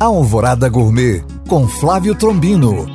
Alvorada Gourmet com Flávio Trombino.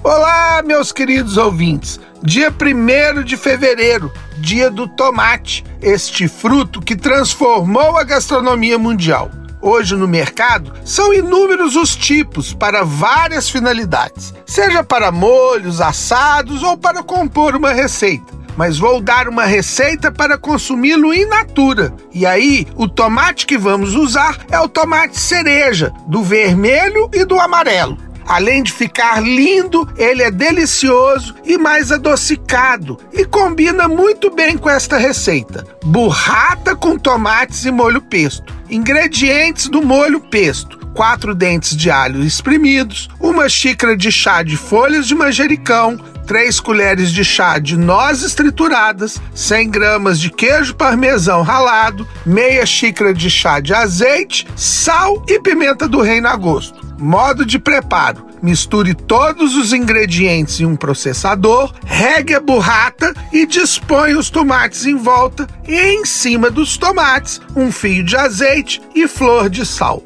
Olá, meus queridos ouvintes. Dia 1 de fevereiro, dia do tomate, este fruto que transformou a gastronomia mundial. Hoje no mercado são inúmeros os tipos para várias finalidades, seja para molhos, assados ou para compor uma receita mas vou dar uma receita para consumi-lo in natura. E aí, o tomate que vamos usar é o tomate cereja, do vermelho e do amarelo. Além de ficar lindo, ele é delicioso e mais adocicado e combina muito bem com esta receita. Burrata com tomates e molho pesto. Ingredientes do molho pesto: quatro dentes de alho espremidos, uma xícara de chá de folhas de manjericão, 3 colheres de chá de nozes trituradas, 100 gramas de queijo parmesão ralado, meia xícara de chá de azeite, sal e pimenta do reino a gosto. Modo de preparo: misture todos os ingredientes em um processador, regue a burrata e dispõe os tomates em volta e em cima dos tomates um fio de azeite e flor de sal.